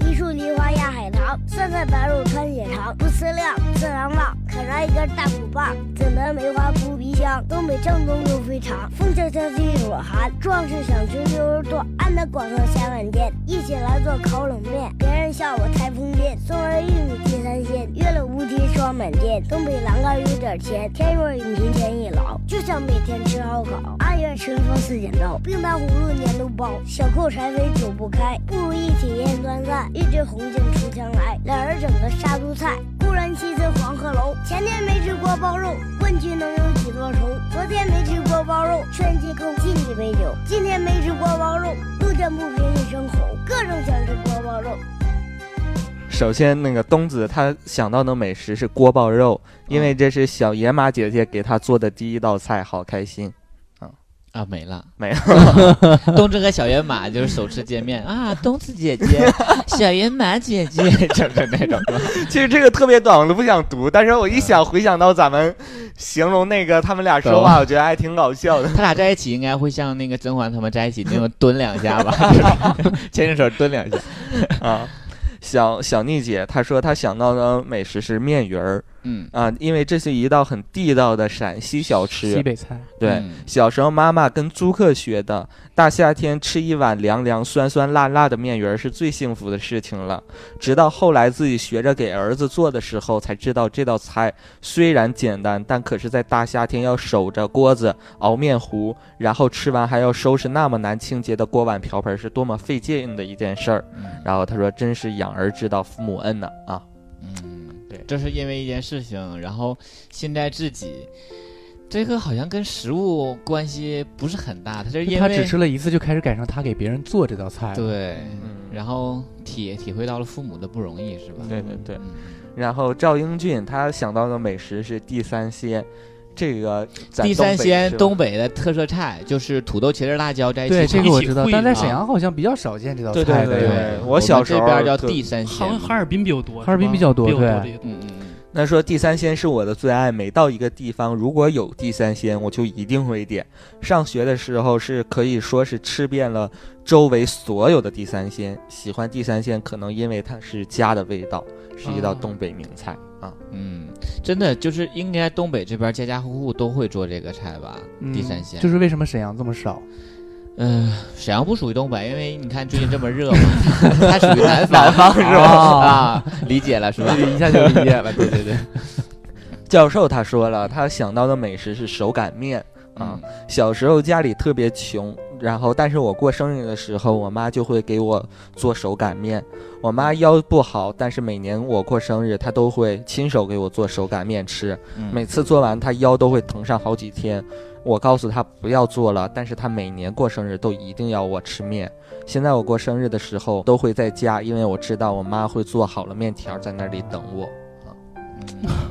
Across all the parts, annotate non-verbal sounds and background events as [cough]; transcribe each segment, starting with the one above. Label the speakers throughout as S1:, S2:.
S1: 一树梨花压海棠，酸菜白肉穿血肠，思量，自然旺，啃上一根大骨棒，怎的梅花扑鼻香，东北正宗又肥肠，风萧萧气若寒，壮士想吃牛肉段，安得广厦千万间，一起来做烤冷面，别人笑我太疯癫，松儿玉米地三鲜，约了无题双满天，东北栏杆有点甜，天若有情天亦老，就想每天吃烧烤，二月春风似剪刀，冰糖葫芦粘豆包，小扣柴扉久不开，不如一起腌酸菜，一枝红杏出墙来，两人整个杀猪菜，故人西辞黄鹤楼，前天没吃锅包肉，问君能有几多愁？昨天没吃锅包肉，劝君更尽一杯酒，今天没吃锅包肉，路见不平一声吼，各种想吃锅包肉。
S2: 首先，那个东子他想到的美食是锅包肉，因为这是小野马姐姐给他做的第一道菜，好开心。
S3: 啊，没了，
S2: 没了。[laughs]
S3: 东子和小野马就是首次见面啊，东子姐姐，[laughs] 小野马姐姐，[laughs] 就是那种。
S2: 其实这个特别短，我都不想读，但是我一想，回想到咱们形容那个他们俩说话，我觉得还挺搞笑的。
S3: 他俩在一起应该会像那个甄嬛他们在一起那种蹲两下吧，牵着手蹲两下
S2: 啊。小小妮姐她说她想到的美食是面鱼儿。
S3: 嗯
S2: 啊，因为这是一道很地道的陕西小吃，
S4: 西北菜。
S2: 对，小时候妈妈跟租客学的，大夏天吃一碗凉凉、酸酸辣辣的面鱼儿是最幸福的事情了。直到后来自己学着给儿子做的时候，才知道这道菜虽然简单，但可是在大夏天要守着锅子熬面糊，然后吃完还要收拾那么难清洁的锅碗瓢盆，是多么费劲的一件事儿。然后他说：“真是养儿知道父母恩呐！”啊，
S3: 嗯。这是因为一件事情，然后现在自己这个好像跟食物关系不是很大，他是因为
S4: 他只吃了一次就开始赶上他给别人做这道菜，
S3: 对，然后体体会到了父母的不容易，是吧？
S2: 对对对。然后赵英俊他想到的美食是地三鲜。这个
S3: 地三鲜东北的特色菜就是土豆、茄子、辣椒在一起。
S4: 对，这个我知道，但在沈阳好像比较少见这道
S2: 菜。对对对，我小时候
S3: 这边叫地三鲜，
S5: 好像哈尔滨比较多。
S4: 哈尔滨比较多，对。
S5: 嗯嗯。
S2: 那说地三鲜是我的最爱，每到一个地方如果有地三鲜，我就一定会点。上学的时候是可以说是吃遍了周围所有的地三鲜。喜欢地三鲜，可能因为它是家的味道，是一道东北名菜。
S3: 嗯，真的就是应该东北这边家家户户都会做这个菜吧？地三鲜
S4: 就是为什么沈阳这么少？
S3: 嗯，沈阳不属于东北，因为你看最近这么热嘛，[laughs] 它属于南
S2: 南方是吧？
S3: 啊，理解了是吧？
S4: 一下就理解了，[laughs] 对对对。
S2: 教授他说了，他想到的美食是手擀面。啊，小时候家里特别穷，然后但是我过生日的时候，我妈就会给我做手擀面。我妈腰不好，但是每年我过生日，她都会亲手给我做手擀面吃。每次做完，她腰都会疼上好几天。我告诉她不要做了，但是她每年过生日都一定要我吃面。现在我过生日的时候都会在家，因为我知道我妈会做好了面条在那里等我。啊，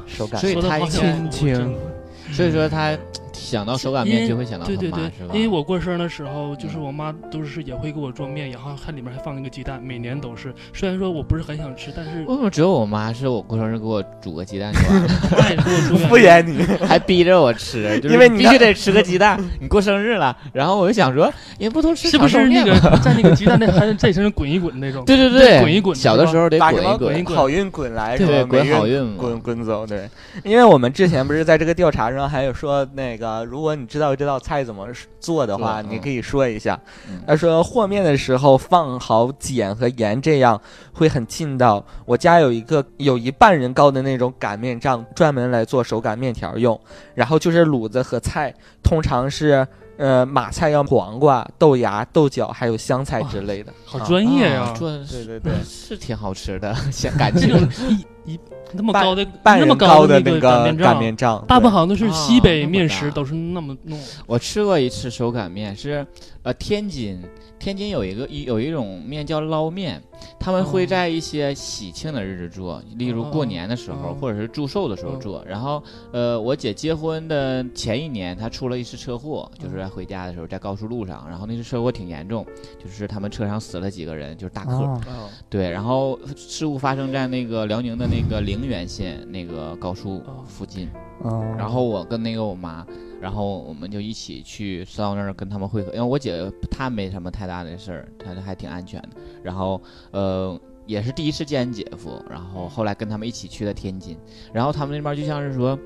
S2: 手擀，
S3: 所以她
S4: 亲情，
S3: 所以说她。想到手擀面就会想到
S5: 对对对，
S3: 是吧？
S5: 因为我过生日的时候，就是我妈都是也会给我做面，然后它里面还放一个鸡蛋，每年都是。虽然说我不是很想吃，但是
S3: 为什么只有我妈是我过生日给我煮个鸡蛋就完了？[laughs]
S2: 敷衍你，
S3: 还逼着我吃，[laughs]
S2: 因为你
S3: 必须得吃个鸡蛋。[laughs] 你过生日了，然后我就想说，也不都吃
S5: 是不是那个在那个鸡蛋那还在身上滚一滚那种？
S3: 对对对，
S5: 滚一滚。
S3: 小的时候得滚
S5: 一滚，
S2: 好运滚来，
S3: 对，滚好
S2: 运，滚滚走。对，因为我们之前不是在这个调查上还有说那个，如果你知道。这道菜怎么做的话，你可以说一下。他说和面的时候放好碱和盐，这样会很劲道。我家有一个有一半人高的那种擀面杖，专门来做手擀面条用。然后就是卤子和菜，通常是呃马菜要黄瓜、豆芽、豆角还有香菜之类的。
S5: 好专业呀！
S3: 做
S2: 对对对，
S3: 是 [laughs] 挺好吃的，感觉
S5: 一一。那么高的
S2: 那
S5: 么
S2: 高
S5: 的那
S2: 个擀面杖，
S5: 大部分好像都是西北面食，都是那么弄。
S3: 我吃过一次手擀面，是呃天津。天津有一个一有一种面叫捞面，他们会在一些喜庆的日子做，例如过年的时候，或者是祝寿的时候做。然后，呃，我姐结婚的前一年，她出了一次车祸，就是在回家的时候在高速路上，然后那次车祸挺严重，就是他们车上死了几个人，就是大客。对，然后事故发生在那个辽宁的那个陵源县那个高速附近。然后我跟那个我妈。然后我们就一起去到那儿跟他们会合，因为我姐她没什么太大的事儿，她还挺安全的。然后呃也是第一次见姐夫，然后后来跟他们一起去的天津，然后他们那边就像是说，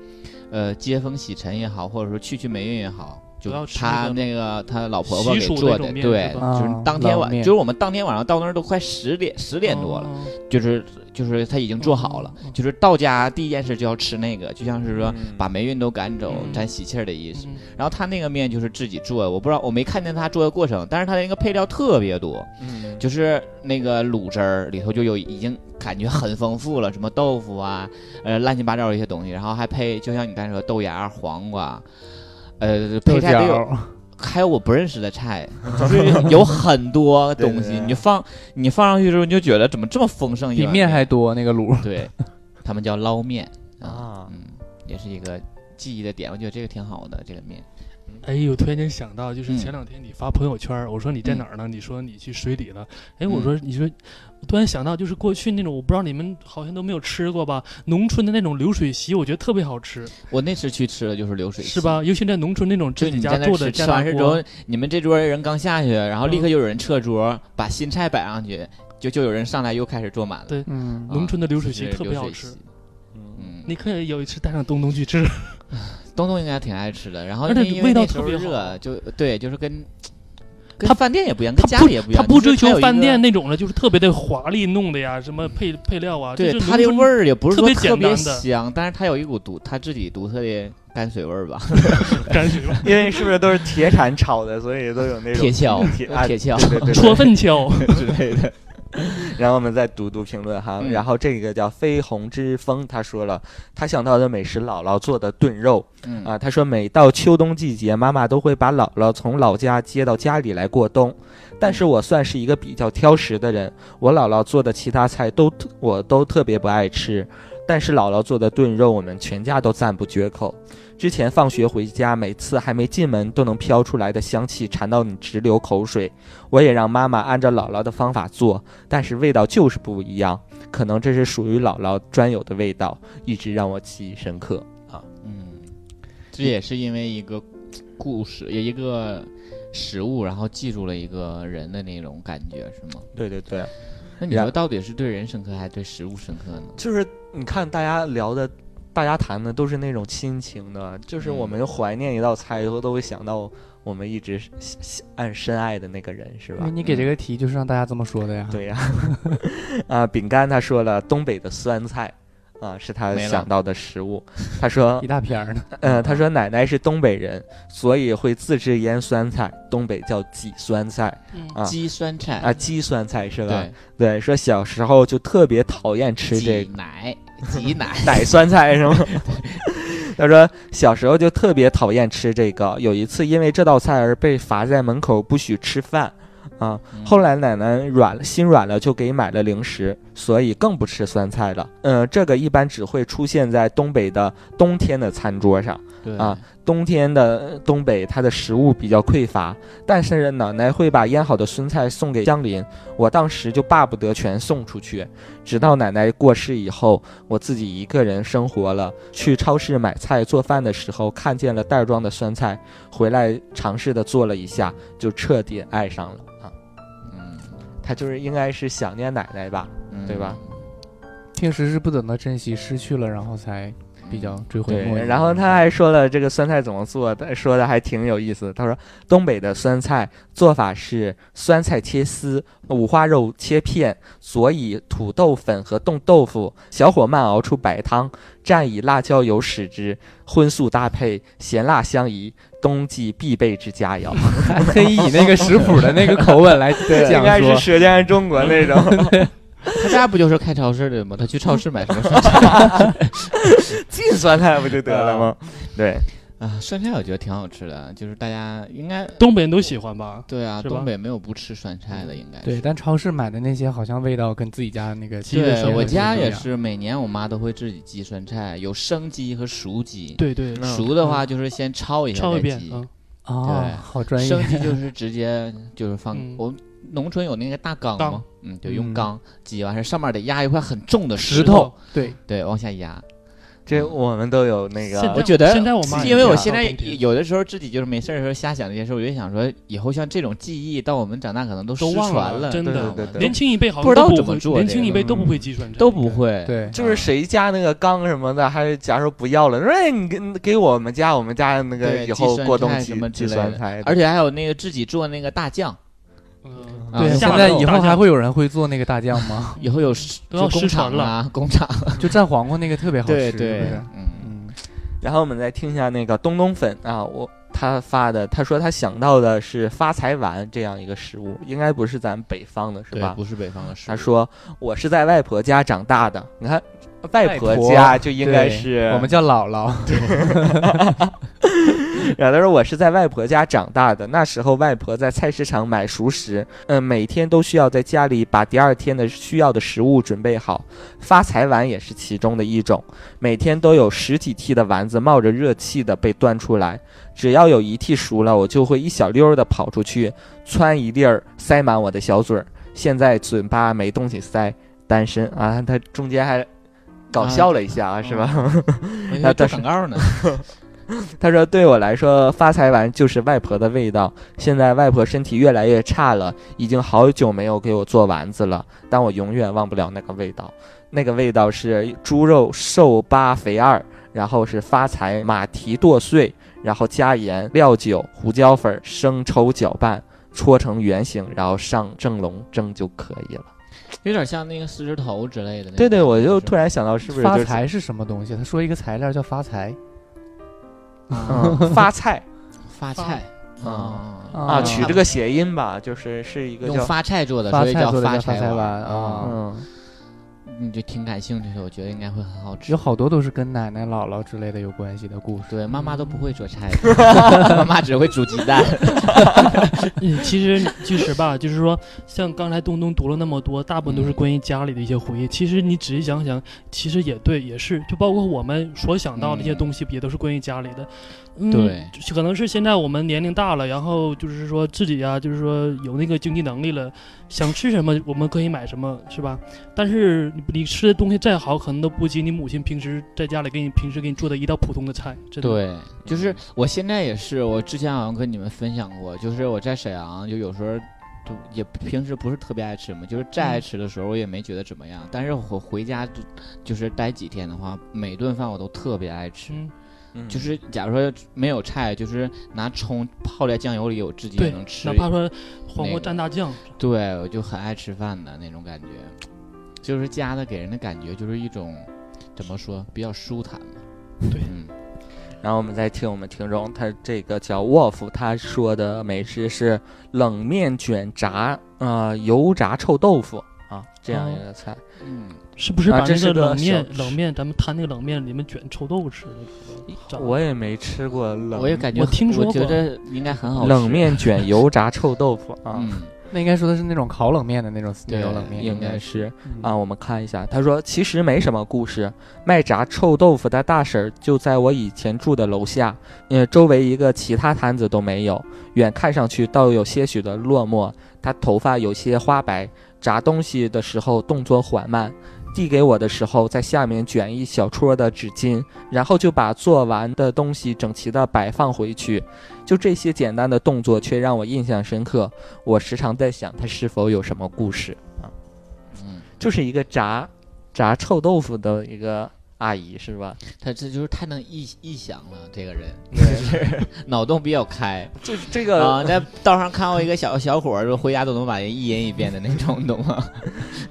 S3: 呃接风洗尘也好，或者说去去霉运也好。就
S5: 不要吃
S3: 他
S5: 那个
S3: 他老婆婆给做的，对，就是
S4: 啊
S3: 当天晚，就是我们当天晚上到那儿都快十点十点多了，
S5: 哦
S3: 就是就是他已经做好了，就是到家第一件事就要吃那个，就像是说
S2: 嗯
S3: 把霉运都赶走，
S5: 嗯
S3: 沾喜气儿的意思。
S5: 嗯
S3: 然后他那个面就是自己做的，我不知道我没看见他做的过程，但是他那个配料特别多，
S2: 嗯，
S3: 就是那个卤汁儿里头就有已经感觉很丰富了，什么豆腐啊，呃乱七八糟的一些东西，然后还配就像你刚才说豆芽、黄瓜，呃配
S4: 豆
S3: 菜都有。还有我不认识的菜，[laughs] 就是有很多东西，
S2: 对对对
S3: 你放你放上去之后，你就觉得怎么这么丰盛一
S4: 比面还多那个卤。
S3: 对，[laughs] 他们叫捞面啊，
S2: 啊，
S3: 嗯，也是一个记忆的点，我觉得这个挺好的，这个面。
S5: 哎，我突然间想到，就是
S3: 嗯
S5: 前两天你发朋友圈儿，我说你在哪儿呢？你说你去水里了。哎，我
S3: 嗯
S5: 说你说，我突然想到，就是过去那种，我不知道你们好像都没有吃过吧？农村的那种流水席，我觉得特别好吃，
S3: 我那次去吃的就是流水席
S5: 是？吧？尤其在农村那种
S3: 就
S5: 自己家做的吃
S3: 完事之后，，你们这桌人刚下去，然后立刻
S5: 嗯
S3: 就有人撤桌，把新菜摆上去，就就有人上来又开始坐满了。
S5: 对农村的流水席特别好吃你可以有一次带上东东去吃，[laughs]
S3: 东东应该挺爱吃的，然后
S5: 而且
S3: 因为
S5: 味道
S3: 那时候
S5: 特别
S3: 热，就对，就是跟跟
S5: 他
S3: 饭店也不一样，跟
S5: 他
S3: 家里也不一样。
S5: 他不追求饭店那种的，就是特别的华丽弄的呀，什么配配料啊，
S3: 对
S5: 就是农村
S3: 它的味儿也不是
S5: 特别
S3: 说特别
S5: 简单的
S3: 香，但是它有一股独他自己独特的泔水味儿吧，[laughs]
S5: 泔水味 [laughs]
S2: 因为是不是都是铁铲炒的，所以都有那种
S3: 铁锹
S2: 铁
S3: 锹
S5: 戳粪锹。
S2: 之类的。[laughs] 然后我们再读读评论哈，
S3: 嗯
S2: 然后这个叫飞鸿之风，他说了，他想到的美食姥姥做的炖肉
S3: 嗯
S2: 啊，他说每到秋冬季节，妈妈都会把姥姥从老家接到家里来过冬。但是我算是一个比较挑食的人，我姥姥做的其他菜都特我都特别不爱吃，但是姥姥做的炖肉，我们全家都赞不绝口。之前放学回家，每次还没进门都能飘出来的香气，馋到你直流口水。我也让妈妈按照姥姥的方法做，但是味道就是不一样。可能这是属于姥姥专有的味道，一直让我记忆深刻啊。
S3: 嗯，这也是因为一个故事，也一个食物，然后记住了一个人的那种感觉，是吗？
S2: 对对对，
S3: 那你
S2: 然
S3: 说到底是对人深刻，还是对食物深刻呢？
S2: 就是你看大家聊的，大家谈的都是那种亲情的，就是我们怀念一道菜以后，都会想到我们一直爱深爱的那个人，是吧？
S4: 你给这个题就是让大家这么说的呀。
S2: 对呀，[laughs] 啊，饼干他说了东北的酸菜。啊，是他想到的食物。他说 [laughs]
S4: 一，大片儿呢。
S2: 嗯，[laughs] 他说奶奶是东北人，所以会自制腌酸菜，东北叫挤酸菜
S5: 嗯
S2: 啊
S3: 鸡酸菜
S2: 啊，鸡酸菜是吧？
S3: 对，
S2: 对，说小时候就特别讨厌吃这
S3: 挤奶，挤奶，[laughs]
S2: 奶酸菜是吗？[laughs] 他说小时候就特别讨厌吃这个，有一次因为这道菜而被罚在门口不许吃饭，啊，
S3: 嗯
S2: 后来奶奶软了，心软了，就给买了零食，所以更不吃酸菜了。嗯、这个一般只会出现在东北的冬天的餐桌上。
S3: 对
S2: 啊，冬天的东北，它的食物比较匮乏，但是奶奶会把腌好的酸菜送给乡邻，我当时就巴不得全送出去。直到奶奶过世以后，我自己一个人生活了，去超市买菜做饭的时候，看见了袋装的酸菜，回来尝试的做了一下，就彻底爱上了他就是应该是想念奶奶吧？对吧？
S4: 平时是不懂得珍惜，失去了然后才比较追悔莫
S2: 对，
S4: 及。
S2: 然后他还说了这个酸菜怎么做，他说的还挺有意思。他说东北的酸菜做法是酸菜切丝，五花肉切片，佐以土豆粉和冻豆腐，小火慢熬出白汤，蘸以辣椒油使之，荤素搭配，咸辣相宜，冬季必备之佳肴。[laughs]
S4: 可以以那个食谱的那个口吻来
S2: 应
S4: 讲说，
S2: 该是《舌尖中国》那种 [laughs]
S3: 他家不就是开超市的吗？他去超市买什么酸菜
S2: 进酸菜不就得了吗？对，
S3: 啊？酸菜我觉得挺好吃的，就是大家应该
S5: 东北人都喜欢吧？
S3: 对啊，东北没有不吃酸菜的，应该是
S4: 对，但超市买的那些好像味道跟自己家那个
S5: 鸡的
S3: 对我家。也是，每年我妈都会自己鸡酸菜，有生鸡和熟鸡。
S5: 对对，
S2: 嗯
S3: 熟的话就是先焯一下
S5: 焯一
S3: 再鸡，，
S5: 遍嗯，
S4: 哦
S3: 对，
S4: 好专业。
S3: 生鸡就是直接就是放
S5: 嗯
S3: 我农村有那个大缸
S5: 缸
S3: 吗？嗯，就用
S4: 嗯
S3: 缸鸡完事，上面得压一块很重的
S5: 石
S3: 石头，
S4: 对，
S3: 对，往下压。
S2: 这我们都有那个
S5: 现在
S3: 我觉得
S5: 现在我妈
S3: 因为我现在有的时候自己就是没事儿的时候瞎想这些事儿，我就想说，以后像这种记忆到我们长大可能都失传
S5: 了真的年轻一辈好
S3: 不知道
S5: 像都会
S3: 怎么做这个
S5: 年轻一辈都不
S2: 嗯
S5: 会计算这个，
S3: 都不会。
S4: 对，
S2: 就是谁家那个缸什么的，还假如说不要了，说哎你给给我们家，我们家那个以后过冬季
S3: 什么之
S2: 计
S3: 类的
S2: 算菜，
S3: 而且还有那个自己做那个大酱，
S5: 嗯，
S3: 啊
S4: 对，现在以后还会有人会做那个大酱吗？[laughs]
S3: 以后有
S5: 都要
S3: 就工
S5: 失传
S3: 厂啊，工厂。[laughs]
S4: 就蘸黄瓜那个特别好吃，
S3: 对
S4: 是不是
S3: 对，嗯，
S4: 嗯，
S2: 然后我们再听一下那个东东粉啊，我他发的，他说他想到的是发财丸这样一个食物，应该不是咱北方的是，吧？
S3: 不是北方的食物。
S2: 他说我是在外婆家长大的，你看外婆家就应该是
S4: 我们叫姥姥，[laughs]
S2: 然后他说我是在外婆家长大的，那时候外婆在菜市场买熟食，嗯、每天都需要在家里把第二天的需要的食物准备好，发财丸也是其中的一种，每天都有十几屉的丸子冒着热气的被端出来，只要有一屉熟了，我就会一小溜儿的跑出去，窜一粒儿塞满我的小嘴儿。现在嘴巴没东西塞，单身啊，他中间还搞笑了一下啊，是吧？[laughs] 那
S3: 广告呢。[laughs] [laughs]
S2: 他说：“对我来说，发财丸就是外婆的味道。现在外婆身体越来越差了，已经好久没有给我做丸子了，但我永远忘不了那个味道。那个味道是猪肉瘦八肥二，然后是发财马蹄剁碎，然后加盐、料酒、胡椒粉、生抽搅拌，搓成圆形，然后上蒸笼蒸就可以了。
S3: 有点像那个狮子头之类的。
S2: 对对，我就突然想到，是不是
S4: 发财是什么东西？他说一个材料叫发财
S2: 嗯。发菜。
S3: 发菜。
S2: 啊
S3: 啊
S2: 啊？取这个谐音吧，就是是一个叫
S3: 用发菜做的，所以叫
S4: 发
S3: 财
S4: 财丸
S3: 啊
S4: 啊。
S2: 嗯。”
S3: 你就挺感兴趣的，我觉得应该会很好吃
S4: 有。好多都是跟奶奶、姥姥之类的有关系的故事。
S3: 对，妈妈都不会做菜，[laughs] 妈妈只会煮鸡蛋。[laughs]
S5: 嗯，其实其实吧，就是说，像刚才东东读了那么多，大部分都是关于家里的一些回忆。其实你仔细想想，其实也对，也是，就包括我们所想到的一些
S3: 嗯
S5: 东西，也都是关于家里的。嗯，
S3: 对，
S5: 可能是现在我们年龄大了，然后就是说自己呀、就是说有那个经济能力了，想吃什么我们可以买什么，是吧？但是你你吃的东西再好，可能都不及你母亲平时在家里给你平时给你做的一道普通的菜。真的。
S3: 对，就是我现在也是，我之前好像跟你们分享过，就是我在沈阳，就有时候就也平时不是特别爱吃嘛，就是再爱吃的时候，我也没觉得怎么样。但是我回家就就是待几天的话，每顿饭我都特别爱吃。
S5: 嗯，
S2: 嗯
S3: 就是假如说没有菜，就是拿葱泡在酱油里，我自己也能吃
S5: 哪。怕说黄瓜蘸大酱，
S3: 对，我就很爱吃饭的那种感觉，就是家的给人的感觉就是一种怎么说比较舒坦嘛。
S5: 对
S3: 嗯，
S2: 然后我们再听我们听众，他这个叫 Wolf，他说的美食是冷面卷炸，呃，油炸臭豆腐啊，这样一个菜。
S3: 嗯，
S5: 是不是把那
S2: 啊这是个
S5: 个冷面
S2: 小
S5: 冷面咱们摊那个冷面里面卷臭豆腐吃那个炸？
S2: 我也没吃过冷，
S3: 我也感觉
S5: 我听说
S3: 我觉得应该很好吃。
S2: 冷面卷油炸臭豆腐啊，
S3: 嗯，[laughs]
S4: 那应该说的是那种烤冷面的那种那种冷面，
S2: 应该是
S4: 嗯
S2: 啊。我们看一下，他说其实没什么故事，卖炸臭豆腐的大婶儿就在我以前住的楼下，呃，周围一个其他摊子都没有，远看上去倒有些许的落寞。他头发有些花白，炸东西的时候动作缓慢。递给我的时候，在下面卷一小撮的纸巾，然后就把做完的东西整齐的摆放回去。就这些简单的动作，却让我印象深刻。我时常在想，他是否有什么故事啊？
S3: 嗯，
S2: 就是一个炸炸臭豆腐的一个阿姨，是吧？
S3: 他这就是太能臆臆想了，这个人 [laughs] 就是 [laughs] 脑洞比较开 [laughs]
S2: 就是这个、
S3: 啊。在道上看过一个小小伙儿，说回家都能把人一吟一遍的那种，你懂吗？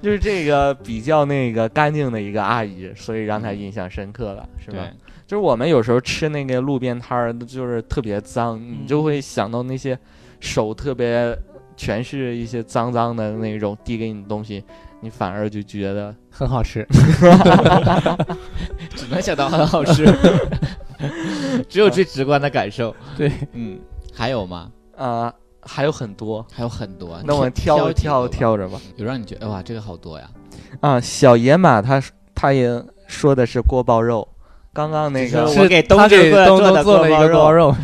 S2: 就是这个比较那个干净的一个阿姨，所以让他印象深刻了，是吧？就是我们有时候吃那个路边摊儿，就是特别脏，你就会想到那些手特别全是一些脏脏的那种递给你的东西，你反而就觉得 [laughs]
S4: 很好吃。
S3: 只能想到很好吃 [laughs] [laughs] 只有最直观的感受。
S4: 对，
S3: 嗯，还有吗？
S2: 啊、还有很多。
S3: 还有很多。
S2: 那我
S3: 挑
S2: 挑挑挑着吧。
S3: 有让你觉得哇，这个好多呀。
S2: 啊，小野马他他也说的是锅包肉，刚刚那个
S3: 是我给东
S4: 他给东
S3: 做做的
S4: 东做了一个
S3: 锅包
S4: 肉，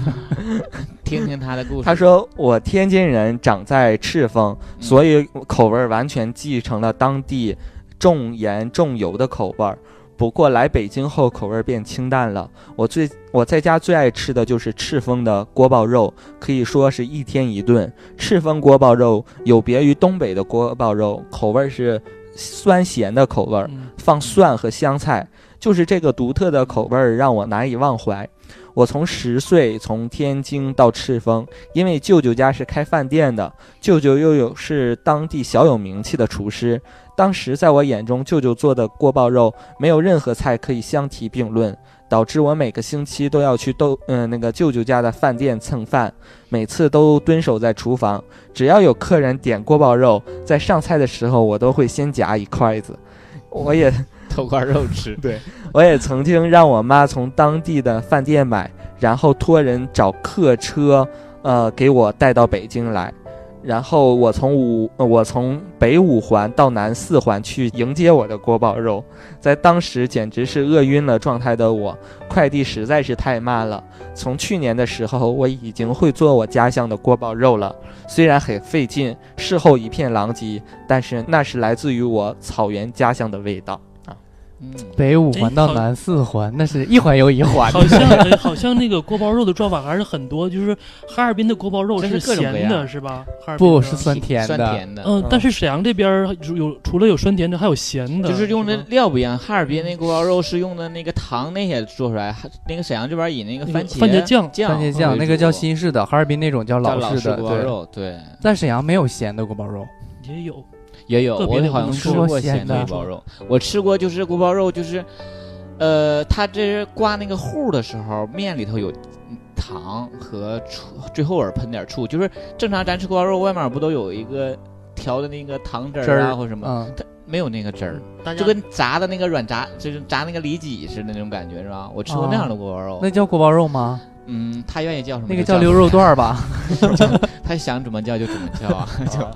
S3: 听听 [laughs] 他的故事。
S2: 他说我天津人，长在赤峰，
S3: 嗯
S2: 所以口味儿完全继承了当地重盐重油的口味儿。不过来北京后口味变清淡了。我最我在家最爱吃的就是赤峰的锅包肉，可以说是一天一顿。赤峰锅包肉有别于东北的锅包肉，口味是酸咸的口味儿，
S5: 嗯
S2: 放蒜和香菜，就是这个独特的口味儿让我难以忘怀。我从十岁从天津到赤峰，因为舅舅家是开饭店的，舅舅又有是当地小有名气的厨师。当时在我眼中，舅舅做的锅包肉没有任何菜可以相提并论，导致我每个星期都要去豆嗯、那个舅舅家的饭店蹭饭，每次都蹲守在厨房。只要有客人点锅包肉，在上菜的时候，我都会先夹一筷子。我也 [laughs]
S3: 偷块肉吃。[laughs]
S2: 对我也曾经让我妈从当地的饭店买，然后托人找客车，呃，给我带到北京来。然后我从五，呃我从北五环到南四环去迎接我的锅包肉，在当时简直是饿晕了状态的我，快递实在是太慢了。从去年的时候，我已经会做我家乡的锅包肉了，虽然很费劲，事后一片狼藉，但是那是来自于我草原家乡的味道。
S3: 嗯，
S4: 北五环到南四环，那是一环又一环。
S5: 好像哎 [laughs] 好像那个锅包肉的做法还是很多，就是哈尔滨的锅包肉
S3: 这是
S5: 咸的，是吧？哈尔滨
S4: 不是酸甜的，
S3: 酸甜的，
S5: 嗯，但是沈阳这边有除了有酸甜的，还有咸的，
S3: 就是用的料不一样。哈尔滨那锅包肉是用的那个糖那些做出来，还那个沈阳这边以那个番茄
S5: 番茄酱
S3: 酱
S4: 番茄酱那个叫新式的，哈尔滨那种叫
S3: 叫老
S4: 式的。对，
S3: 锅包肉，对，
S4: 在沈阳没有咸的锅包肉，
S5: 也有，
S3: 也有，我好像吃过咸
S4: 咸的
S3: 的锅包肉，我吃过就是锅包肉，就是，呃，它这是挂那个糊的时候，面里头有糖和醋，最后尔喷点醋，就是正常咱吃锅包肉外面不都有一个调的那个糖汁
S4: 汁
S3: 儿啊
S4: 儿
S3: 或什么，
S4: 嗯，
S3: 它没有那个汁儿，就跟炸的那个软炸，就是炸那个里脊似的那种感觉是吧？我吃过那样的锅包肉，
S4: 那叫锅包肉吗？
S3: 嗯，他愿意叫什么
S4: 那个叫溜肉段儿吧？[laughs]
S3: 他想怎么叫就怎么叫啊，[laughs] 就
S2: 啊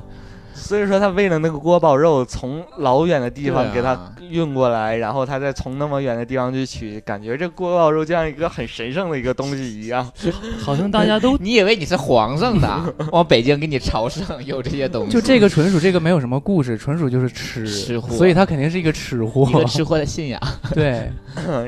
S2: 所以说他为了那个锅包肉，从老远的地方给他运过来，然后他再从那么远的地方去取，感觉这锅包肉就像一个很神圣的一个东西一样。[laughs]
S5: 好像大家都 [laughs]
S3: 你以为你是皇上的，[laughs] 往北京给你朝圣，有这些东西，
S4: 就这个纯属这个没有什么故事，纯属就是吃
S3: 吃货
S4: 所以他肯定是一个吃货
S3: 一。个吃货的信仰。
S4: 对，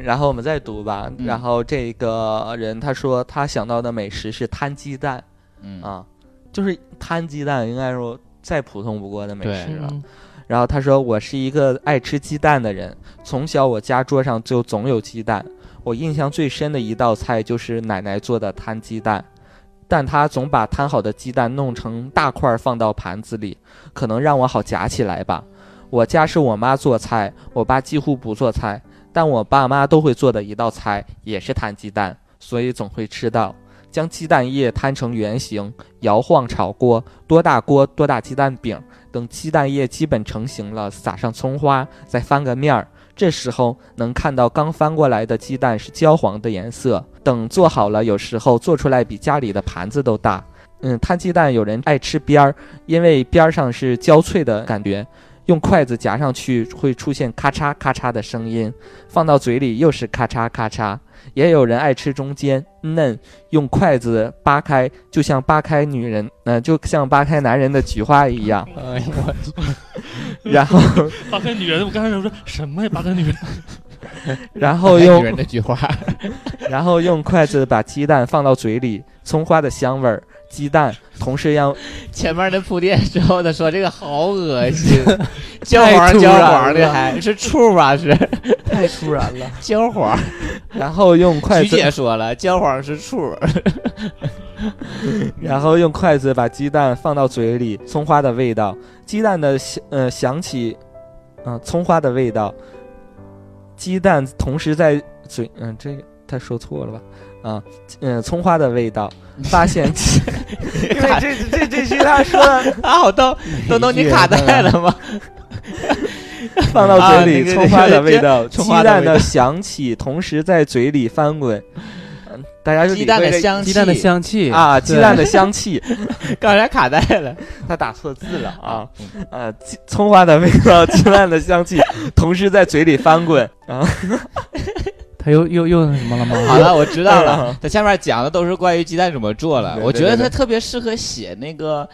S2: 然后我们再读吧。
S3: 嗯
S2: 然后这个人他说他想到的美食是摊鸡蛋
S3: 嗯
S2: 啊，就是摊鸡蛋，应该说再普通不过的美食了。
S5: 嗯
S2: 然后他说：“我是一个爱吃鸡蛋的人，从小我家桌上就总有鸡蛋。我印象最深的一道菜就是奶奶做的摊鸡蛋，但她总把摊好的鸡蛋弄成大块儿放到盘子里，可能让我好夹起来吧。我家是我妈做菜，我爸几乎不做菜，但我爸妈都会做的一道菜也是摊鸡蛋，所以总会吃到。将鸡蛋液摊成圆形，摇晃炒锅，多大锅多大鸡蛋饼。”等鸡蛋液基本成型了，撒上葱花，再翻个面儿。这时候能看到刚翻过来的鸡蛋是焦黄的颜色。等做好了，有时候做出来比家里的盘子都大。嗯，摊鸡蛋有人爱吃边儿，因为边儿上是焦脆的感觉，用筷子夹上去会出现咔嚓咔嚓的声音，放到嘴里又是咔嚓咔嚓。也有人爱吃中间嫩，用筷子扒开，就像扒开女人，呃，就像扒开男人的菊花一样。[laughs]
S4: 哎呦我
S2: 然后，
S5: 扒开女人，我刚才想说什么呀？扒开女人，
S2: 然后
S3: 女
S2: 用
S3: 人的菊花，
S2: 然后用筷子把鸡蛋放到嘴里，葱花的香味儿，鸡蛋，同时让 [laughs]
S3: 前面的铺垫之后，他说这个好恶心，[laughs] 焦黄焦黄的还是醋吧？是
S4: 太突然了。[laughs]
S3: 焦黄。
S2: 然后用筷
S3: 徐
S2: 子，
S3: 姐说了，焦黄是醋。
S2: 然后用筷子把鸡蛋放到嘴里，葱花的味道，鸡蛋的香呃响起，嗯、葱花的味道，鸡蛋同时在嘴，嗯、这个他说错了吧？啊，嗯、葱花的味道，[laughs] 发现，[laughs] [laughs] 因为这这这句他说的
S3: 啊，好逗，东东你卡带了吗？
S2: 放到嘴
S3: 啊
S2: 里，葱花的味道，鸡蛋的响起，同时在嘴里翻滚。嗯，大家就
S3: 鸡蛋的香气，
S4: 鸡蛋的香气。
S2: 啊，鸡蛋的香气，
S3: 刚才卡带了。
S2: 他打错字了啊。
S3: 嗯
S2: 呃，葱花的味道，鸡蛋的香气，同时在嘴里翻滚。啊。
S4: 他又又又那什么了吗？
S3: 好了，我知道
S2: 哎
S3: 了
S2: 呀。[laughs]
S3: 他下面讲的都是关于鸡蛋怎么做了。我觉得他特别适合写那个，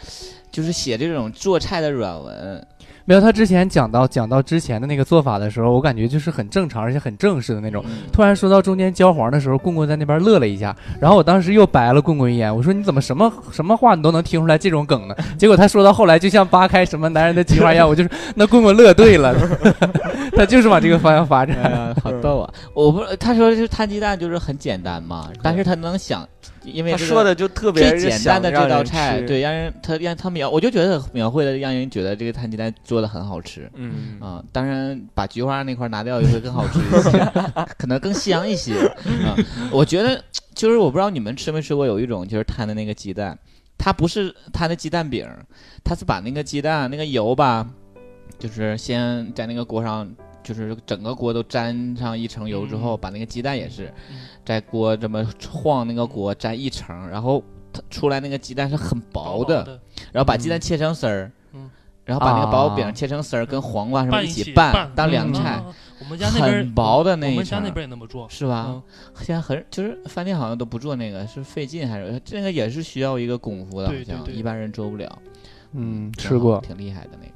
S3: 就是写这种做菜的软文。
S4: 没有，他之前讲到讲到之前的那个做法的时候，我感觉就是很正常，而且很正式的那种。
S3: 嗯
S4: 突然说到中间焦黄的时候，棍棍在那边乐了一下，然后我当时又白了棍棍一眼，我说你怎么什么什么话你都能听出来这种梗呢？[laughs] 结果他说到后来就像扒开什么男人的菊花一样，我就是那棍棍乐对了，[laughs] 他就是往这个方向发展。
S3: 嗯，[laughs] 好逗啊！我不，他说就是摊鸡蛋就是很简单嘛，但是他能想，因为这个
S2: 他说的就特别
S3: 最简单的这道菜，
S2: 对，
S3: 让人他让他描，我就觉得描绘的让人觉得这个摊鸡蛋做的很好吃。
S2: 嗯
S3: 啊、当然把菊花那块拿掉也会更好吃一些，[laughs] 可能更香一些。啊、我觉得就是我不知道你们吃没吃过，有一种就是摊的那个鸡蛋，它不是摊的鸡蛋饼，它是把那个鸡蛋那个油吧，就是先在那个锅上。就是整个锅都沾上一层油之后，
S5: 嗯
S3: 把那个鸡蛋也是
S5: 嗯
S3: 在锅这么晃那个锅沾一层，然后它出来那个鸡蛋是很薄的，
S5: 的，
S3: 然后把鸡蛋切成丝儿，
S5: 嗯
S3: 然后把那个薄
S4: 啊
S3: 饼切成丝儿，跟黄瓜什么一起拌
S5: 拌
S3: 当凉菜，
S5: 啊我们家那边
S3: 很薄的那一
S5: 我们家那边也那么做，
S3: 是吧？
S5: 嗯
S3: 现在很就是饭店好像都不做那个，是费劲还是这个也是需要一个功夫的，好像一般人做不了。
S4: 嗯，吃过。
S3: 挺厉害的那个。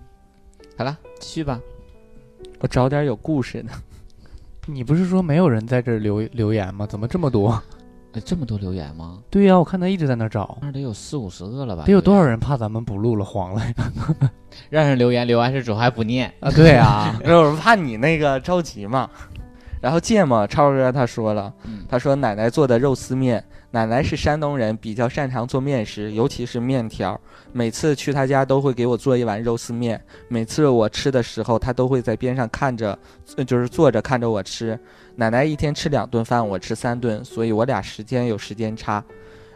S3: 好了，继续吧。
S2: 我找点有故事的。[laughs]
S4: 你不是说没有人在这儿留留言吗？怎么这么多？[laughs]
S3: 哎，这么多留言吗？
S4: 对呀、我看他一直在那儿找，
S3: 那得有四五十个了吧？
S4: 得有多少
S3: 人？
S4: 怕咱们不录了黄了呀？[laughs]
S3: 让人留言，留完事之后还不念。
S4: 啊，对啊，
S2: 我是，怕你那个着急嘛。然后芥末超哥他说了，
S3: 嗯，
S2: 他说奶奶做的肉丝面，奶奶是山东人，比较擅长做面食，尤其是面条。每次去她家都会给我做一碗肉丝面，每次我吃的时候，她都会在边上看着，呃就是坐着看着我吃。奶奶一天吃两顿饭，我吃三顿，所以我俩时间有时间差。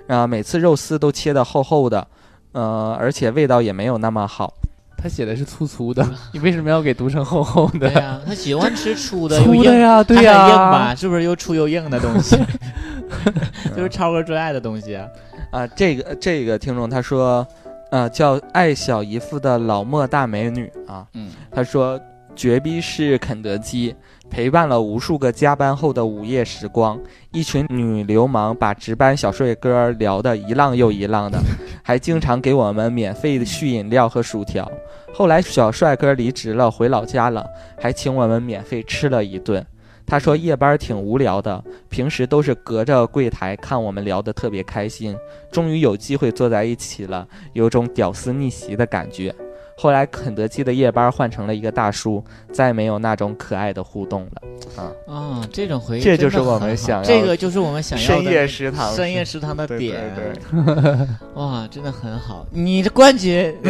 S2: 啊、每次肉丝都切的厚厚的，呃，而且味道也没有那么好。
S4: 他写的是粗粗的，[laughs] 你为什么要给读成厚厚的？
S3: 对呀，他喜欢吃粗的，[laughs] 又硬
S4: 粗的呀，对呀，
S3: 很硬吧？是不是又粗又硬的东西？[laughs] [laughs] 就是超哥最爱的东西啊。
S2: 啊，这个这个听众他说，呃，叫爱小姨夫的老莫大美女啊，
S3: 嗯，
S2: 他说绝逼是肯德基，陪伴了无数个加班后的午夜时光，一群女流氓把值班小帅哥聊得一浪又一浪的，[laughs] 还经常给我们免费的续饮料和薯条。后来小帅哥离职了，回老家了，还请我们免费吃了一顿。他说夜班挺无聊的，平时都是隔着柜台看我们聊得特别开心，终于有机会坐在一起了，有种屌丝逆袭的感觉。后来肯德基的夜班换成了一个大叔，再没有那种可爱的互动了。
S3: 啊啊，这种回忆
S2: 这就是我们想要
S3: 这个就是我们想要的
S2: 深夜食堂，
S3: 深夜食堂的
S2: 对
S3: 点，
S2: 对对，[laughs]
S3: 哇，真的很好。你的冠军，[laughs]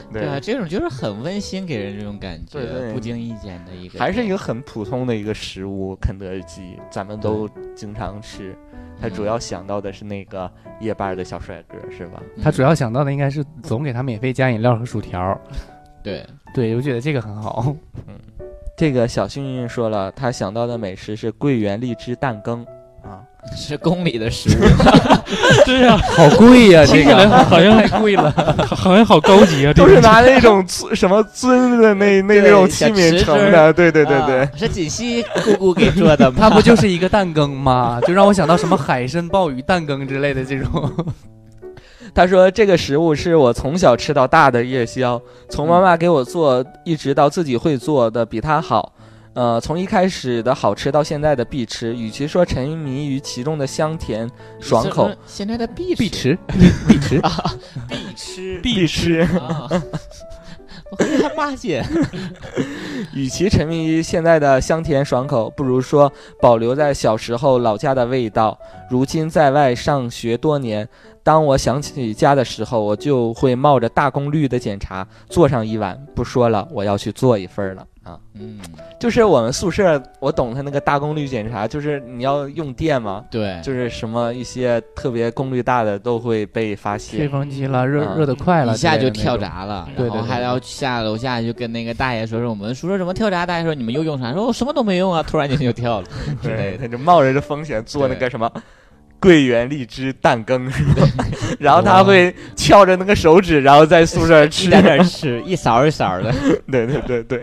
S3: [laughs] 对啊，这种就是很温馨，给人这种感觉，
S2: 对对
S3: 不经意间的一个，
S2: 还是一个很普通的一个食物，肯德基，咱们都经常吃。他主要想到的是那个夜班的小帅哥，是吧？
S3: 嗯
S4: 他主要想到的应该是总给他免费加饮料和薯条。[laughs]
S3: 对，
S4: 对，我觉得这个很好。
S2: 嗯这个小幸运说了，他想到的美食是桂圆荔枝蛋羹啊。
S3: 是宫里的食物，[laughs]
S5: 对呀，
S4: 好贵呀、这
S5: 听起来
S4: 个
S5: 好像
S4: 太贵了。[laughs]
S5: 好像好高级啊，这个
S2: 都是拿那种尊什么尊的那那 [laughs] 那种器皿
S3: 瓷
S2: 盛的，对对对
S3: 啊
S2: 对。
S3: 是锦溪姑姑给做的吗？
S4: 它不就是一个蛋羹吗？就让我想到什么海参鲍鱼蛋羹之类的这种。
S2: 他说这个食物是我从小吃到大的夜宵，从妈妈给我做，一直到自己会做的比她好。呃，从一开始的好吃到现在的必吃，与其说沉迷于其中的香甜爽口，
S3: 现在的必
S4: 必
S3: 吃 [laughs]
S4: 吃，[laughs] 必吃。
S3: 必吃
S2: 必吃。
S3: 啊！[laughs] 我回他骂姐，
S2: 与其沉迷于现在的香甜爽口，不如说保留在小时候老家的味道。如今在外上学多年，当我想起家的时候，我就会冒着大功率的检查做上一碗。不说了，我要去做一份了啊！
S3: 嗯，
S2: 就是我们宿舍，我懂他那个大功率检查，就是你要用电嘛，
S3: 对，
S2: 就是什么一些特别功率大的都会被发现吹。
S4: 风机了，热
S2: 嗯
S4: 热的快了，
S3: 一下就跳
S4: 闸。
S3: 了，
S4: 对对对
S3: 然后还要下楼下就跟那个大爷说说我们宿舍怎么跳闸，大爷说你们又用啥？说我什么都没用啊，突然间就跳了
S2: 对，他就冒着这风险做那个什么桂圆荔枝蛋羹，[laughs] 然后他会翘着那个手指，然后在宿舍
S3: 一
S2: 吃。[laughs]
S3: 点点吃，一勺一勺的，[laughs]
S2: 对对对对，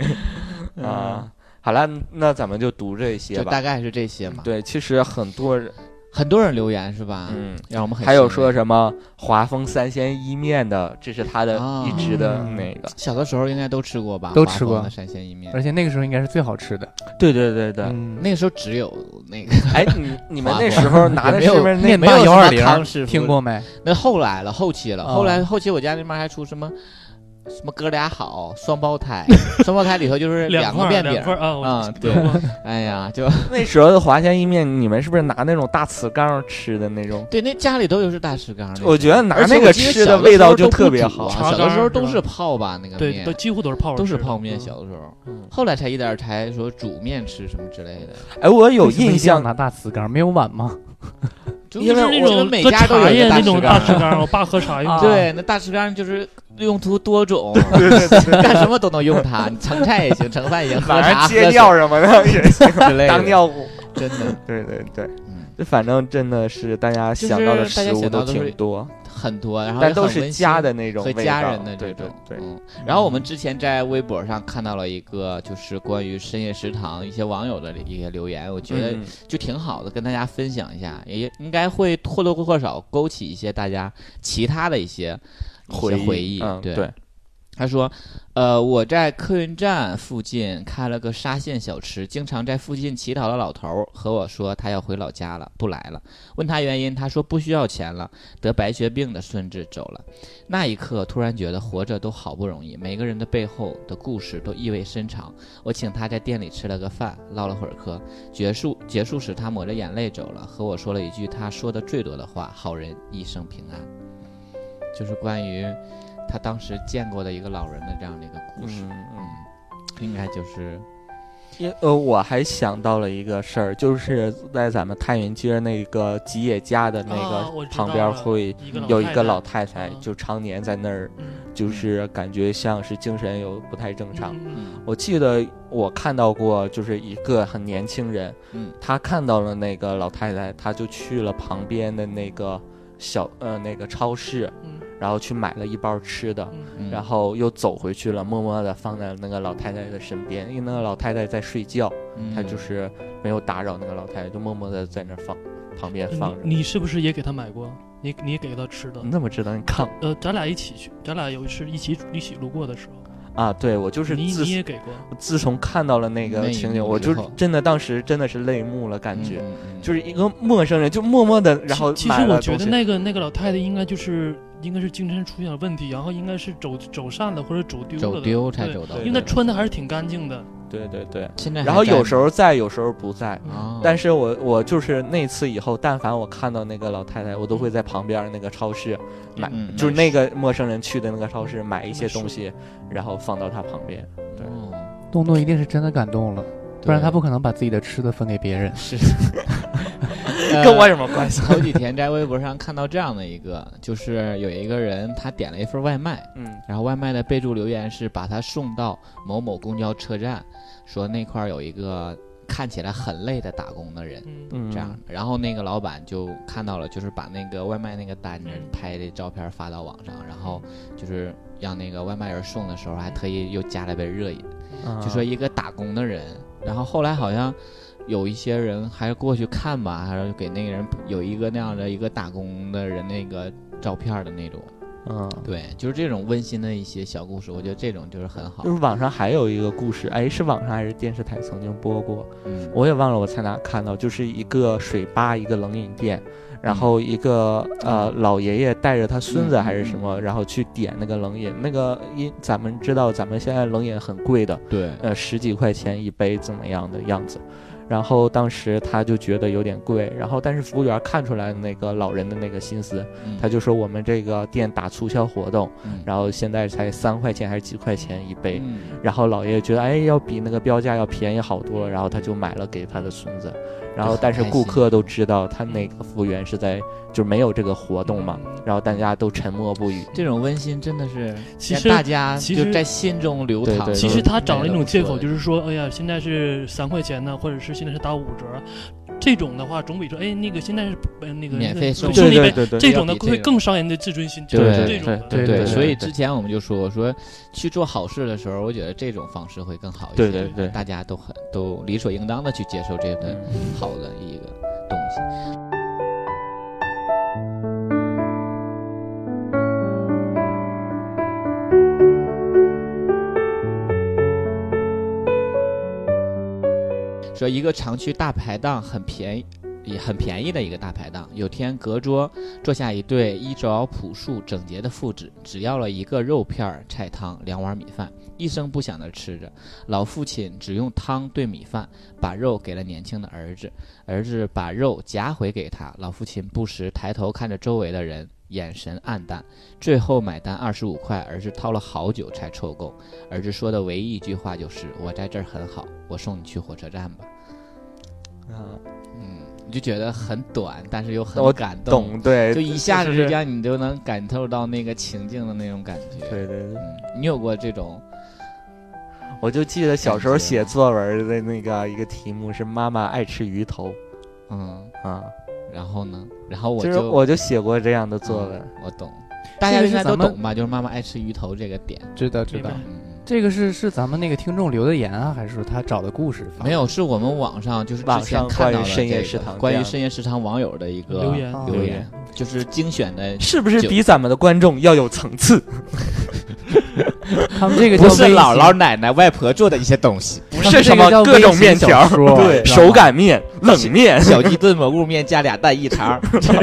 S2: 啊，好了，那咱们就读这些吧。
S3: 就大概是这些嘛。
S2: 对，其实很多人
S3: 很多人留言是吧？
S2: 嗯，
S3: 让我们很
S2: 还有说什么华丰三鲜意面的，这是他的
S3: 啊
S2: 一直的
S4: 嗯
S2: 那个。
S3: 小的时候应该都吃过吧？
S4: 都吃过
S3: 华丰的山鲜意面
S4: 而。且那个时候应该是最好吃的。
S2: 对对对对，
S4: 嗯，
S3: 那个时候只有那个，
S2: 哎，你你们那时候拿的
S3: 没有
S2: 是不是那
S4: 面
S3: 没有
S4: 幺二零
S3: 康师傅
S4: 听过没？
S3: 那后来了，后期了，
S4: 哦
S3: 后来后期我家那边还出什么什么哥俩好双胞胎，[laughs] 双胞胎里头就是
S5: 两
S3: 个面饼
S5: 啊，我
S3: 啊，对，[laughs] 哎呀，就
S2: 那时候的华夏意面，你们是不是拿那种大瓷缸吃的那种？
S3: 对，那家里都有是大瓷缸。
S2: 我觉得拿那个吃的味道就特别好
S3: 啊小的时候都是泡吧，那个
S5: 对，
S3: 面
S5: 都几乎都是泡着
S3: 都是泡面。
S5: 嗯
S3: 小的时候，
S2: 嗯
S3: 后来才一点才说煮面吃什么之类的。
S2: 哎，我有印象，
S4: 拿大瓷缸，没有碗吗？
S2: 因为
S5: 那种喝
S3: 每家都有
S5: 那种大石缸，我爸喝茶用。
S3: 对，那大瓷缸就是用途多种，
S2: 对对对，
S3: 干什么都能用它。你盛菜也行，盛饭也行，喝
S2: 晚
S3: 茶
S2: 上接尿什么的也行，[laughs] 当尿布。
S3: 真的，[laughs]
S2: 对对对，
S3: 嗯，
S2: 这反正真的是大家想到的食物都挺多，
S3: 很多，然后
S2: 但都是家的那种味
S3: 和家人的这种，
S2: 对，
S3: 嗯。然后我们之前在微博上看到了一个，就是关于深夜食堂一些网友的一些留言，我觉得
S2: 嗯。
S3: 就挺好的，跟大家分享一下，也应该会或多或少勾起一些大家其他的一些
S2: 回
S3: 回忆。
S2: 嗯，
S3: 对，
S2: 对，
S3: 他说，呃，我在客运站附近开了个沙县小吃，经常在附近乞讨的老头儿和我说他要回老家了，不来了。问他原因，他说不需要钱了，得白血病的孙子走了。那一刻，突然觉得活着都好不容易，每个人的背后的故事都意味深长。我请他在店里吃了个饭，唠了会儿嗑。结束结束时，他抹着眼泪走了，和我说了一句他说的最多的话：“好人一生平安。”就是关于他当时见过的一个老人的这样的一个故事。
S2: 嗯嗯。
S3: 应该就是
S2: 因呃，我还想到了一个事儿，就是在咱们太原街那个吉野家的那个旁边会有一个老太太，
S5: 嗯
S2: 就常年在那儿，
S5: 嗯
S2: 就是感觉像是精神有不太正常。我记得我看到过，就是一个很年轻人，
S3: 嗯
S2: 他看到了那个老太太，他就去了旁边的那个小呃那个超市，
S5: 嗯
S2: 然后去买了一包吃的，然后又走回去了，默默的放在那个老太太的身边，因为那个老太太在睡觉，
S3: 嗯
S2: 他就是没有打扰那个老太太，就默默的在那放旁边放着。
S5: 你你是不是也给她买过？你你也给她吃的
S2: 你？怎么知道？你看
S5: 呃，咱俩一起去，咱俩有一次一起一起路过的时候，
S2: 啊，对我就是
S5: 你
S2: 自
S5: 你也给过。
S2: 自从看到了那个情景，我就真的当时真的是泪目了，感觉。
S3: 嗯嗯
S2: 就是一个陌生人，就默默的，然后
S5: 其实我觉得那个那个老太太应该就是应该是精神出现了问题，然后应该是走走散了或者走丢了，
S3: 走丢才走到的，
S5: 因为他穿的还是挺干净的。
S2: 对对对。
S3: 现在
S2: 然后有时候在，有时候不在。
S3: 啊，
S2: 但是我我就是那次以后，但凡我看到那个老太太，我都会在旁边那个超市买，
S3: 嗯
S2: 就是那个陌生人去的那个超市买一些东西，然后放到他旁边。对。
S3: 哦。
S4: 东东一定是真的感动了，不然他不可能把自己的吃的分给别人。
S3: 是 [laughs] [laughs]
S2: 跟我有什么关系？
S3: 头几天在微博上看到这样的一个，就是有一个人他点了一份外卖，
S2: 嗯
S3: 然后外卖的备注留言是把他送到某某公交车站，说那块儿有一个看起来很累的打工的人。这样，然后那个老板就看到了，就是把那个外卖那个单拍的照片发到网上，然后就是让那个外卖人送的时候还特意又加了杯热饮，
S2: 啊
S3: 就说一个打工的人，然后后来好像有一些人还过去看吧，还是给那个人有一个那样的一个打工的人那个照片的那种，
S2: 嗯，
S3: 对，就是这种温馨的一些小故事，我觉得这种就是很好。
S2: 就，是网上还有一个故事，哎，是网上还是电视台曾经播过？
S3: 嗯，
S2: 我也忘了我在哪看到，就是一个水吧，一个冷饮店，然后一个呃老爷爷带着他孙子
S3: 嗯
S2: 还是什么，然后去点那个冷饮，那个因咱们知道咱们现在冷饮很贵的，
S3: 对，
S2: 呃十几块钱一杯怎么样的样子。然后当时他就觉得有点贵，然后但是服务员看出来那个老人的那个心思，
S3: 嗯。
S2: 他就说我们这个店打促销活动，
S3: 嗯。
S2: 然后现在才三块钱还是几块钱一杯，
S3: 嗯。
S2: 然后老爷爷觉得哎要比那个标价要便宜好多，然后他就买了给他的孙子，然后但是顾客都知道他那个服务员是在就没有这个活动嘛，然后大家都沉默不语。
S3: 这种温馨真的是
S5: 其实
S3: 大家
S5: 其实
S3: 就在心中流淌。
S2: 对对
S5: 其实他找了一种借口，就是说，哎呀，现在是三块钱呢，或者是现在是打五折，这种的话总比说，哎，那个现在是呃那个
S3: 免费送
S5: 送。一杯，
S2: 对对对对，
S5: 这种的会更伤人的自尊心，
S3: 对
S5: 就是
S2: 对
S5: 这种，
S2: 对
S3: 对，所以之前我们就说说去做好事的时候，我觉得这种方式会更好一些。
S2: 对对对。
S3: 大家都很都理所应当的去接受这个
S2: 嗯。
S3: 好的一个东西。说一个常去大排档很便宜。很便宜的一个大排档。有天隔桌坐下一对衣着朴素整洁的父子，只要了一个肉片儿、菜汤、两碗米饭，一声不响地吃着。老父亲只用汤兑米饭，把肉给了年轻的儿子，儿子把肉夹回给他。老父亲不时抬头看着周围的人，眼神暗淡。最后买单二十五块，儿子掏了好久才凑够。儿子说的唯一一句话就是：“我在这儿很好，我送你去火车站吧。”
S2: 啊，
S3: 嗯，你就觉得很短，但是又很
S2: 我
S3: 感动，
S2: 懂，对，
S3: 就一下子
S2: 就
S3: 就是让你就能感受到那个情境的那种感觉。
S2: 对对对，
S3: 嗯，你有过这种？
S2: 我就记得小时候写作文的那个一个题目是“妈妈爱吃鱼头
S3: 嗯，”
S2: 啊，
S3: 然后呢？然后我
S2: 就是我就写过这样的作文。
S3: 嗯我懂，大家应该都懂吧？就是妈妈爱吃鱼头这个点。
S4: 知道知道。
S3: 嗯，
S4: 这个是是咱们那个听众留的言啊，还是说他找的故事？
S3: 没有，是我们网上就是之
S2: 网上
S3: 前看到的
S2: 关于深夜食堂
S3: 关于深夜食堂网友的一个
S5: 留言
S4: 啊
S3: 留言，就是精选的，
S2: 是不是比咱们的观众要有层次？[laughs]
S4: 他们这个
S3: 不是姥姥、奶奶、外婆做的一些东西，
S2: 不 [laughs] 是什
S4: 他们这个叫
S2: 么各种面条，[laughs] 对，手擀面、冷面，
S3: 小鸡炖蘑菇面加俩蛋一肠。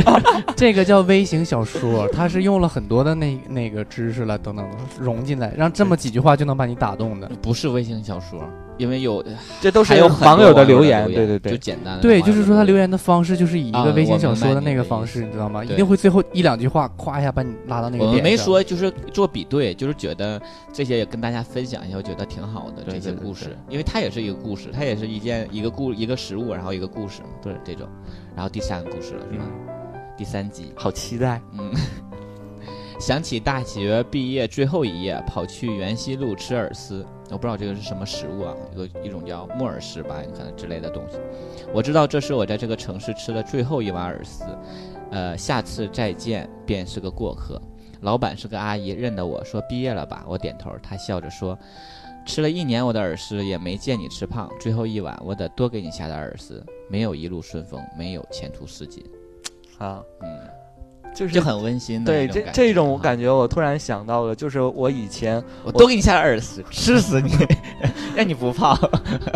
S3: [laughs]
S4: 这个叫微型小说，它是用了很多的那那个知识了等等融进来，让这么几句话就能把你打动的。
S3: 不是微型小说，因为有
S2: 这都是
S3: 还有很多
S2: 网友的
S3: 留
S2: 言。对对对就，
S3: 简单的
S4: 对，就是说他留言的方式就是以一
S3: 啊
S4: 个微信小说的那个方式，你知道吗？一定会最后一两句话夸一下把你拉到那个
S3: 我。没说，就是做比对，就是觉得这些也跟大家分享一下，我觉得挺好的这些故事，因为它也是一个故事，它也是一件一个故一个食物，然后一个故事嘛，
S2: 对
S3: 这种，然后第三个故事了是吧？
S2: 嗯，
S3: 第三集，
S2: 好期待。
S3: 嗯，想起大学毕业最后一夜，跑去元西路吃饵丝，我不知道这个是什么食物啊，一个一种叫木耳丝吧，可能之类的东西。我知道这是我在这个城市吃的最后一碗饵丝，呃，下次再见便是个过客。老板是个阿姨，认得我说毕业了吧？我点头，她笑着说。吃了一年我的饵丝，也没见你吃胖。最后一碗，我得多给你下点饵丝。没有一路顺风，没有前途似锦。
S2: 好，
S3: 嗯，
S2: 就是
S3: 就很温馨的
S2: 对这这种
S3: 哈
S2: 感觉，我突然想到了，就是我以前
S3: 我都给你下点饵丝，吃死你，[laughs] 让你不胖。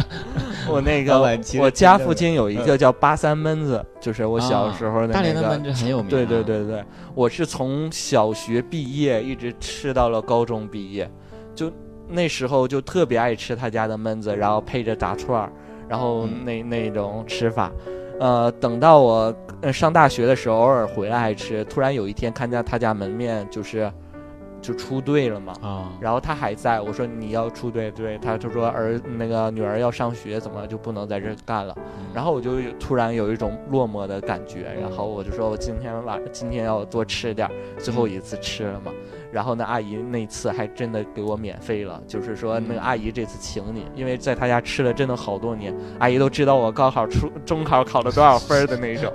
S3: [laughs]
S2: 我那个我家附近有一个叫八三焖子，就是我小时候的那
S3: 大连的焖
S2: 个。
S3: 子很有名、啊。
S2: 对对，对对，我是从小学毕业一直吃到了高中毕业，就那时候就特别爱吃他家的焖子，然后配着炸串儿，然后
S3: 嗯
S2: 那那种吃法。呃，等到我上大学的时候，偶尔回来还吃。突然有一天看见他家门面就是就出队了嘛，
S3: 啊，
S2: 然后他还在，我说你要出队，对，他就说儿那个女儿要上学，怎么就不能在这儿干了？然后我就突然有一种落寞的感觉，然后我就说我今天晚今天要多吃点儿，最后一次吃了嘛。然后那阿姨那次还真的给我免费了，就是说那个阿姨这次请你，因为在她家吃了真的好多年，阿姨都知道我高考、出中考考了多少分儿的那种。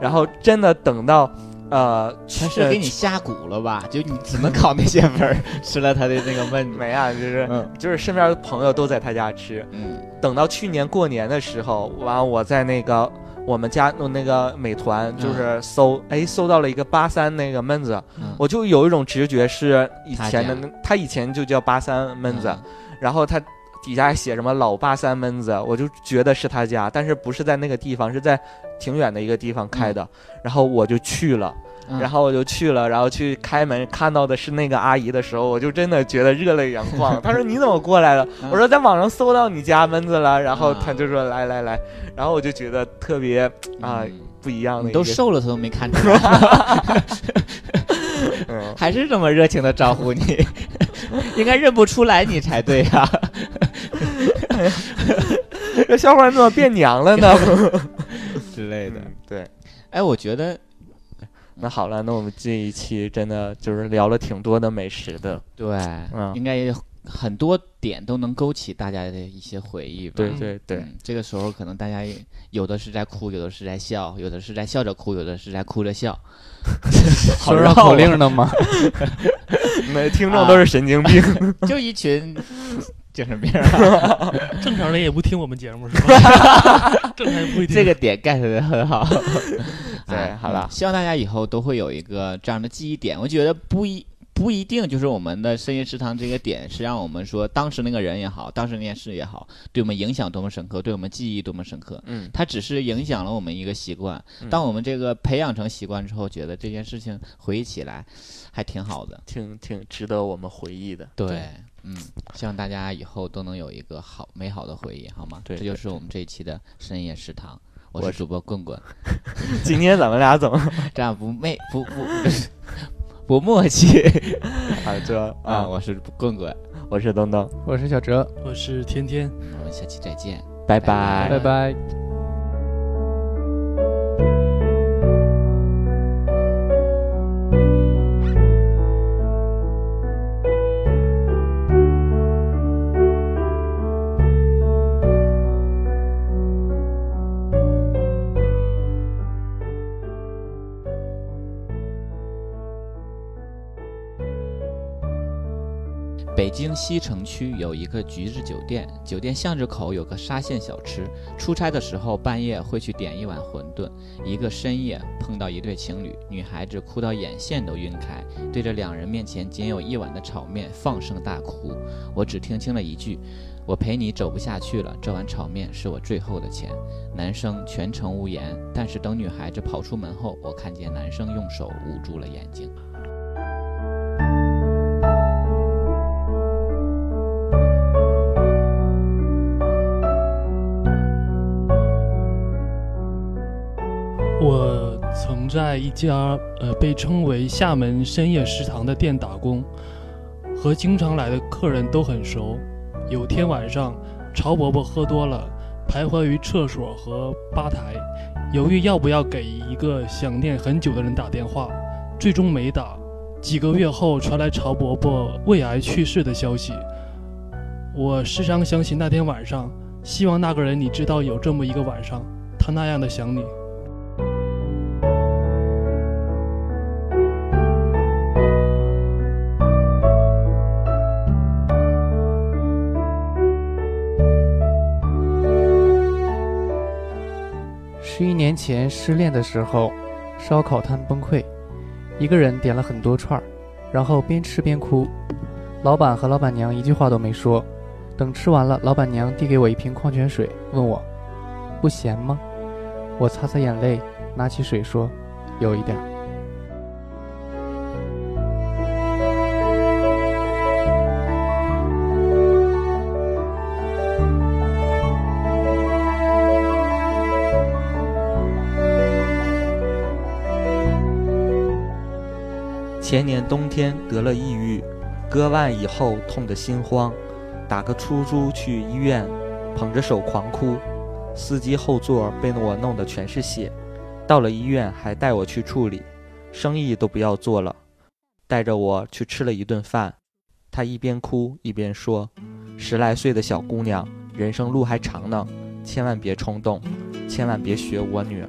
S2: 然后真的等到，呃，
S3: 他是给你下蛊了吧？就你只能考那些 [laughs] 分儿，吃了他的那个焖子。
S2: 没啊，就是
S3: 嗯。
S2: 就是身边的朋友都在他家吃，
S3: 嗯。
S2: 等到去年过年的时候，完我在那个我们家弄那个美团，就是搜，哎，搜到了一个八三那个焖子，
S3: 嗯，
S2: 我就有一种直觉是以前的
S3: 他
S2: 以前就叫八三焖子，
S3: 嗯。
S2: 然后他底下写什么老八三闷子，我就觉得是他家，但是不是在那个地方，是在挺远的一个地方开的，然后我就去了。
S3: 嗯
S2: 然后我就去了，然后去开门看到的是那个阿姨的时候，我就真的觉得热泪盈眶。[laughs] 她说：“你怎么过来了？”
S3: 嗯
S2: 我说：“在网上搜到你家闷子了。”然后
S3: 啊
S2: 她就说：“来来来。”然后我就觉得特别啊
S3: 嗯
S2: 不一样的
S3: 你都瘦了，他都没看出来，[laughs]
S2: 嗯，
S3: 还是这么热情的招呼你，[laughs] 应该认不出来你才对啊呀、[laughs]
S2: 这小伙儿怎么变娘了呢？[laughs]
S3: 之类的。
S2: 嗯对，
S3: 哎，我觉得
S2: 那好了，那我们这一期真的就是聊了挺多的美食的。
S3: 对，
S2: 嗯
S3: 应该很多点都能勾起大家的一些回忆吧。
S2: 对对对，
S3: 嗯，这个时候可能大家也有的是在哭，有的是在笑，有的是在笑着哭，有的是在哭着笑。[laughs] 好绕
S4: 口令的吗？
S2: 每听众都是神经病。
S3: 就一群精神病啊。[laughs]
S5: 正常人也不听我们节目是吧？[laughs] 正常人不会听。
S3: 这个点 get 的很好。[laughs]
S2: 对
S3: 哎
S2: 好了
S3: 嗯希望大家以后都会有一个这样的记忆点。我觉得不一不不一定就是我们的深夜食堂这个点是让我们说当时那个人也好，当时那件事也好，对我们影响多么深刻，对我们记忆多么深刻。
S2: 嗯，
S3: 它只是影响了我们一个习惯。
S2: 嗯
S3: 当我们这个培养成习惯之后，觉得这件事情回忆起来还挺好的。
S2: 挺挺值得我们回忆的。
S3: 对，嗯，希望大家以后都能有一个好美好的回忆，好吗？
S2: 对
S3: 这就是我们这一期的深夜食堂。我
S2: 我
S3: 是主播棍棍，[laughs]
S2: 今天咱们俩怎么 [laughs]
S3: 这样不媚不不 [laughs] 不默契
S2: 好？这
S3: 啊！
S2: 啊，
S3: 我是棍棍，
S2: 我是东东，
S4: 我是小哲，
S5: 我是天天。
S3: 我们下期再见。
S2: 拜
S3: 拜
S4: 拜拜。
S3: 北西城区有一个橘子酒店，酒店巷子口有个沙县小吃。出差的时候半夜会去点一碗馄饨。一个深夜碰到一对情侣，女孩子哭到眼线都晕开，对着两人面前仅有一碗的炒面放声大哭。我只听清了一句：“我陪你走不下去了，这碗炒面是我最后的钱。”男生全程无言，但是等女孩子跑出门后，我看见男生用手捂住了眼睛。
S5: 在一家呃被称为厦门深夜食堂的店打工，和经常来的客人都很熟。有天晚上，曹伯伯喝多了，徘徊于厕所和吧台，犹豫要不要给一个想念很久的人打电话，最终没打。几个月后传来曹伯伯胃癌去世的消息，我时常想起那天晚上，希望那个人你知道有这么一个晚上，他那样的想你。
S4: 前失恋的时候，烧烤摊崩溃，一个人点了很多串儿，然后边吃边哭。老板和老板娘一句话都没说。等吃完了，老板娘递给我一瓶矿泉水，问我不咸吗？我擦擦眼泪，拿起水说有一点
S2: 前年冬天得了抑郁，割腕以后痛得心慌，打个出租去医院，捧着手狂哭，司机后座被我弄得全是血，到了医院还带我去处理，生意都不要做了，带着我去吃了一顿饭，他一边哭一边说：“十来岁的小姑娘，人生路还长呢，千万别冲动，千万别学我女儿。”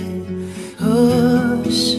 S6: 我？